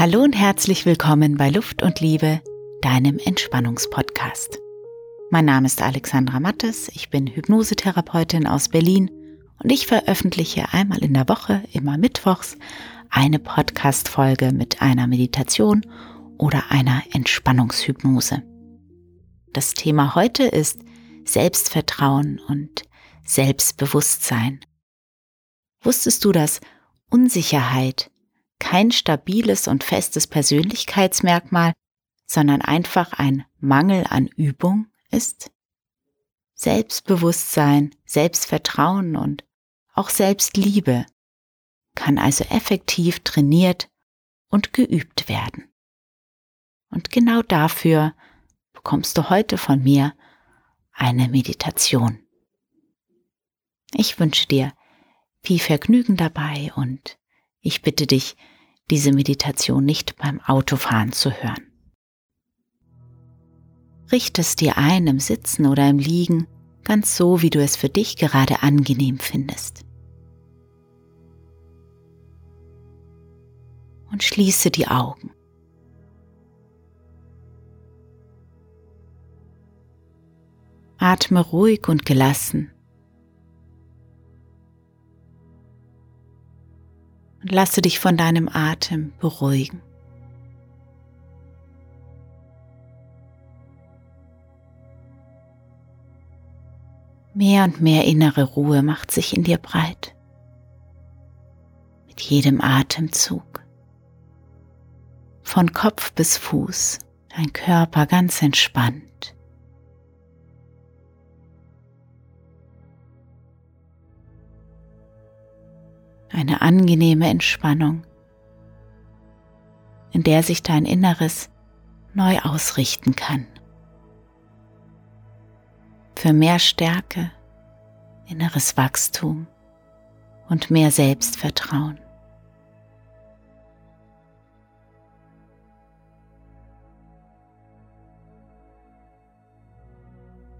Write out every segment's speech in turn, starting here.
Hallo und herzlich willkommen bei Luft und Liebe, deinem Entspannungspodcast. Mein Name ist Alexandra Mattes, ich bin Hypnosetherapeutin aus Berlin und ich veröffentliche einmal in der Woche, immer mittwochs, eine Podcast-Folge mit einer Meditation oder einer Entspannungshypnose. Das Thema heute ist Selbstvertrauen und Selbstbewusstsein. Wusstest du, dass Unsicherheit kein stabiles und festes Persönlichkeitsmerkmal, sondern einfach ein Mangel an Übung ist? Selbstbewusstsein, Selbstvertrauen und auch Selbstliebe kann also effektiv trainiert und geübt werden. Und genau dafür bekommst du heute von mir eine Meditation. Ich wünsche dir viel Vergnügen dabei und ich bitte dich, diese Meditation nicht beim Autofahren zu hören. Richte es dir ein im Sitzen oder im Liegen, ganz so, wie du es für dich gerade angenehm findest. Und schließe die Augen. Atme ruhig und gelassen lasse dich von deinem Atem beruhigen. Mehr und mehr innere Ruhe macht sich in dir breit. Mit jedem Atemzug. Von Kopf bis Fuß, dein Körper ganz entspannt. Eine angenehme Entspannung, in der sich dein Inneres neu ausrichten kann. Für mehr Stärke, inneres Wachstum und mehr Selbstvertrauen.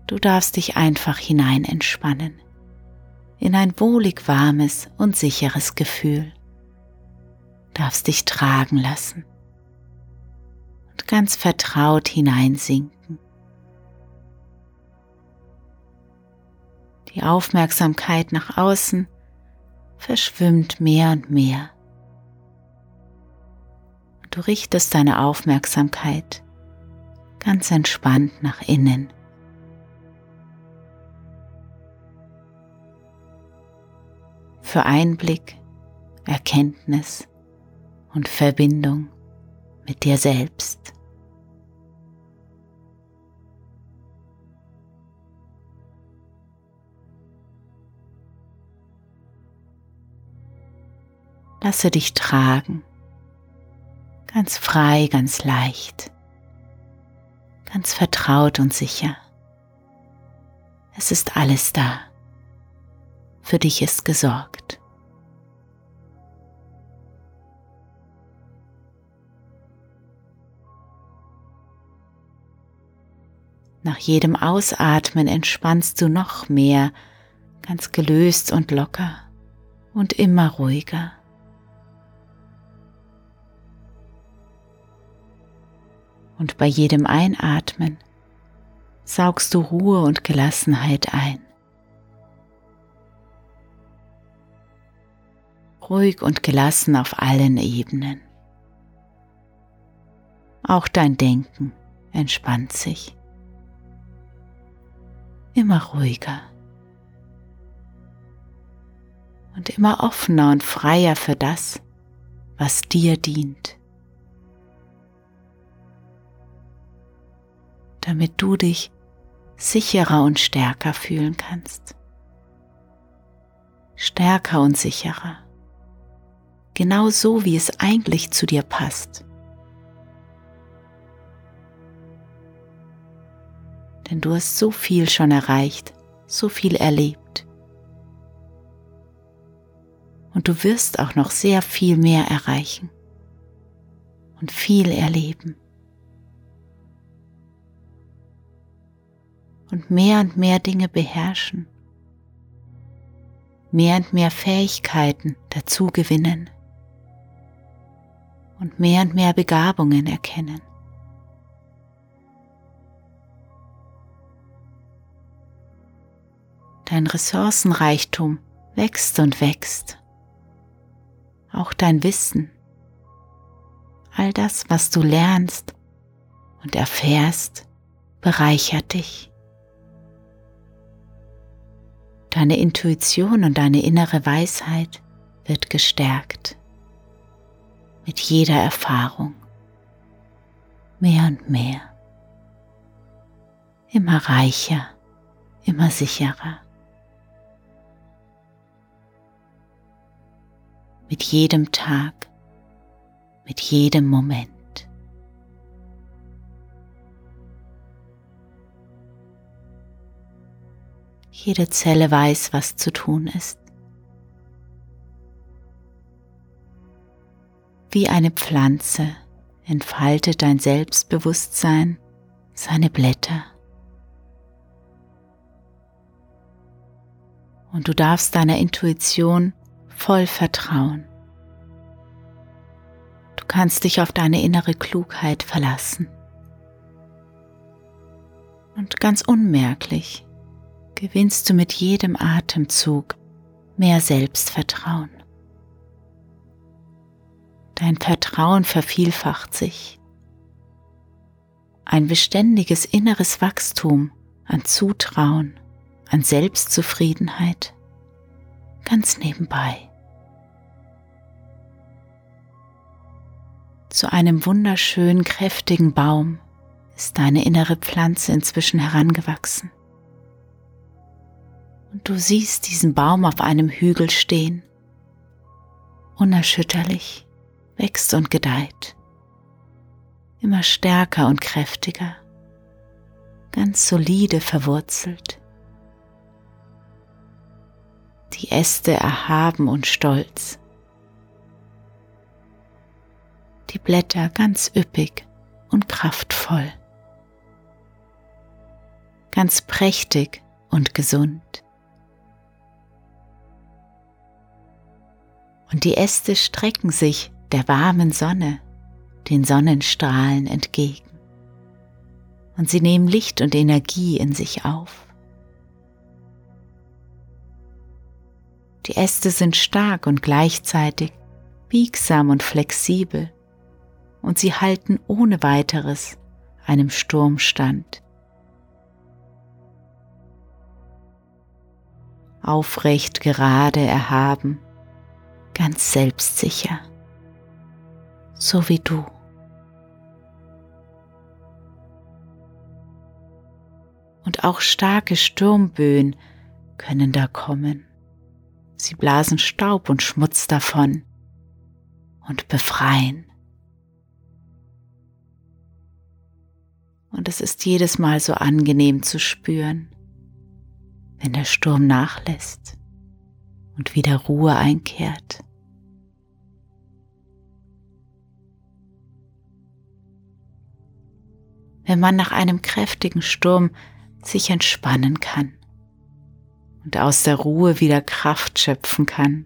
Du darfst dich einfach hinein entspannen in ein wohlig warmes und sicheres Gefühl. Darfst dich tragen lassen und ganz vertraut hineinsinken. Die Aufmerksamkeit nach außen verschwimmt mehr und mehr. Du richtest deine Aufmerksamkeit ganz entspannt nach innen. Für Einblick, Erkenntnis und Verbindung mit dir selbst. Lasse dich tragen, ganz frei, ganz leicht, ganz vertraut und sicher. Es ist alles da für dich ist gesorgt. Nach jedem Ausatmen entspannst du noch mehr, ganz gelöst und locker und immer ruhiger. Und bei jedem Einatmen saugst du Ruhe und Gelassenheit ein. Ruhig und gelassen auf allen Ebenen. Auch dein Denken entspannt sich. Immer ruhiger. Und immer offener und freier für das, was dir dient. Damit du dich sicherer und stärker fühlen kannst. Stärker und sicherer genau so, wie es eigentlich zu dir passt. Denn du hast so viel schon erreicht, so viel erlebt. Und du wirst auch noch sehr viel mehr erreichen und viel erleben. Und mehr und mehr Dinge beherrschen, mehr und mehr Fähigkeiten dazu gewinnen und mehr und mehr Begabungen erkennen. Dein Ressourcenreichtum wächst und wächst. Auch dein Wissen, all das, was du lernst und erfährst, bereichert dich. Deine Intuition und deine innere Weisheit wird gestärkt mit jeder Erfahrung. Mehr und mehr. Immer reicher, immer sicherer. Mit jedem Tag, mit jedem Moment. Jede Zelle weiß, was zu tun ist. Wie eine Pflanze entfaltet dein Selbstbewusstsein seine Blätter. Und du darfst deiner Intuition voll vertrauen. Du kannst dich auf deine innere Klugheit verlassen. Und ganz unmerklich gewinnst du mit jedem Atemzug mehr Selbstvertrauen. Dein Vertrauen vervielfacht sich. Ein beständiges inneres Wachstum an Zutrauen, an Selbstzufriedenheit, ganz nebenbei. Zu einem wunderschönen, kräftigen Baum ist deine innere Pflanze inzwischen herangewachsen. Und du siehst diesen Baum auf einem Hügel stehen, unerschütterlich wächst und gedeiht, immer stärker und kräftiger, ganz solide verwurzelt. Die Äste erhaben und stolz, die Blätter ganz üppig und kraftvoll, ganz prächtig und gesund. Und die Äste strecken sich der warmen Sonne, den Sonnenstrahlen entgegen. Und sie nehmen Licht und Energie in sich auf. Die Äste sind stark und gleichzeitig biegsam und flexibel und sie halten ohne weiteres einem Sturm stand. Aufrecht, gerade, erhaben, ganz selbstsicher so wie du. Und auch starke Sturmböen können da kommen. Sie blasen Staub und Schmutz davon und befreien. Und es ist jedes Mal so angenehm zu spüren, wenn der Sturm nachlässt und wieder Ruhe einkehrt. Wenn man nach einem kräftigen Sturm sich entspannen kann und aus der Ruhe wieder Kraft schöpfen kann,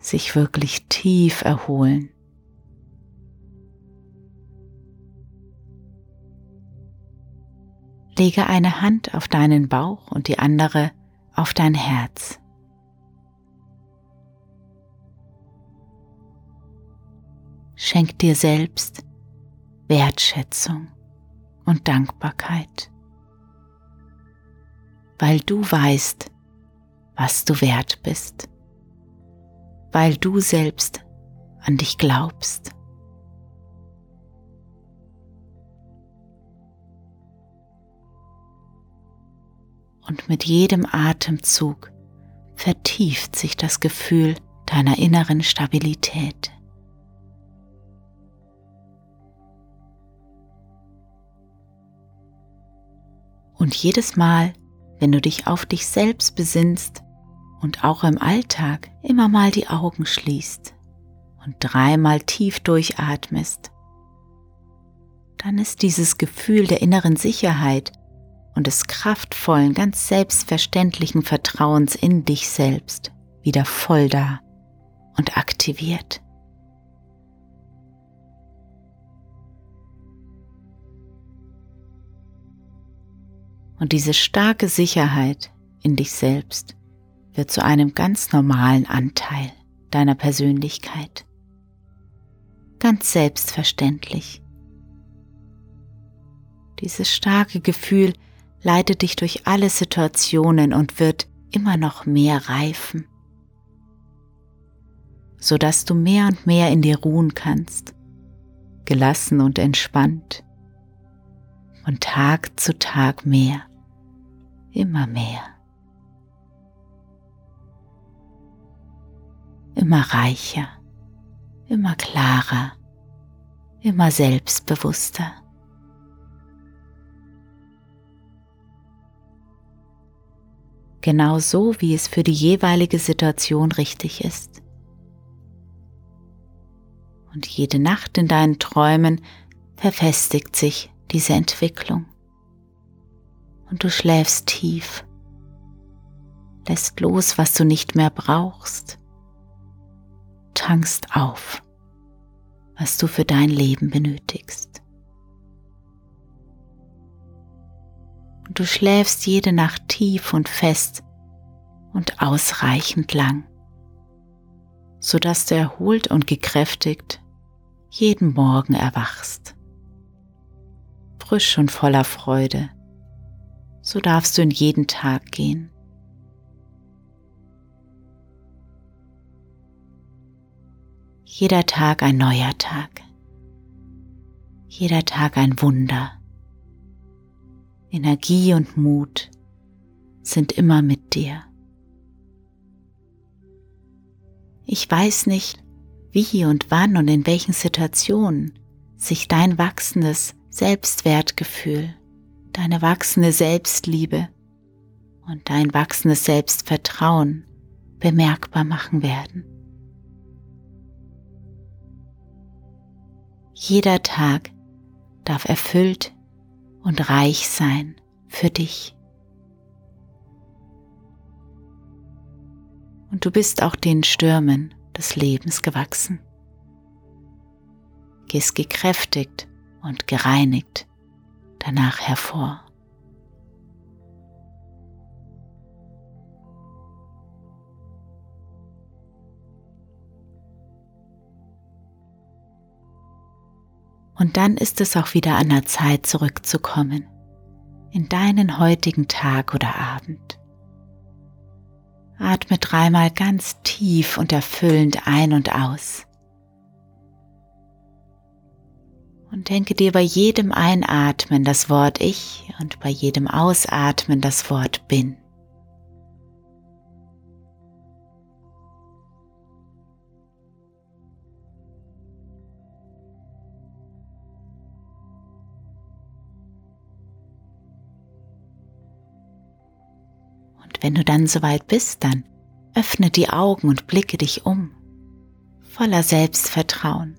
sich wirklich tief erholen. Lege eine Hand auf deinen Bauch und die andere auf dein Herz. Schenk dir selbst Wertschätzung und Dankbarkeit, weil du weißt, was du wert bist, weil du selbst an dich glaubst. Und mit jedem Atemzug vertieft sich das Gefühl deiner inneren Stabilität. Und jedes Mal, wenn du dich auf dich selbst besinnst und auch im Alltag immer mal die Augen schließt und dreimal tief durchatmest, dann ist dieses Gefühl der inneren Sicherheit und des kraftvollen, ganz selbstverständlichen Vertrauens in dich selbst wieder voll da und aktiviert. Und diese starke Sicherheit in dich selbst wird zu einem ganz normalen Anteil deiner Persönlichkeit. Ganz selbstverständlich. Dieses starke Gefühl leitet dich durch alle Situationen und wird immer noch mehr reifen, sodass du mehr und mehr in dir ruhen kannst, gelassen und entspannt, von Tag zu Tag mehr, immer mehr. immer reicher, immer klarer, immer selbstbewusster. Genau so, wie es für die jeweilige Situation richtig ist. Und jede Nacht in deinen Träumen verfestigt sich diese Entwicklung. Und du schläfst tief, lässt los, was du nicht mehr brauchst tankst auf, was du für dein Leben benötigst. Und du schläfst jede Nacht tief und fest und ausreichend lang, sodass du erholt und gekräftigt jeden Morgen erwachst. Frisch und voller Freude, so darfst du in jeden Tag gehen. Jeder Tag ein neuer Tag. Jeder Tag ein Wunder. Energie und Mut sind immer mit dir. Ich weiß nicht, wie und wann und in welchen Situationen sich dein wachsendes Selbstwertgefühl, deine wachsende Selbstliebe und dein wachsendes Selbstvertrauen bemerkbar machen werden. Jeder Tag darf erfüllt und reich sein für dich. Und du bist auch den Stürmen des Lebens gewachsen. Gehst gekräftigt und gereinigt danach hervor. Und dann ist es auch wieder an der Zeit zurückzukommen in deinen heutigen Tag oder Abend. Atme dreimal ganz tief und erfüllend ein und aus. Und denke dir bei jedem Einatmen das Wort Ich und bei jedem Ausatmen das Wort Bin. wenn du dann soweit bist, dann öffne die Augen und blicke dich um, voller Selbstvertrauen,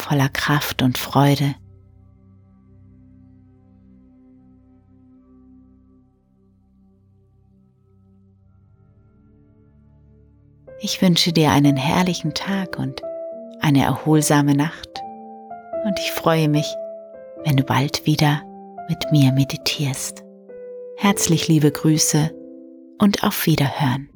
voller Kraft und Freude. Ich wünsche dir einen herrlichen Tag und eine erholsame Nacht und ich freue mich, wenn du bald wieder mit mir meditierst. Herzlich liebe Grüße, und auf Wiederhören.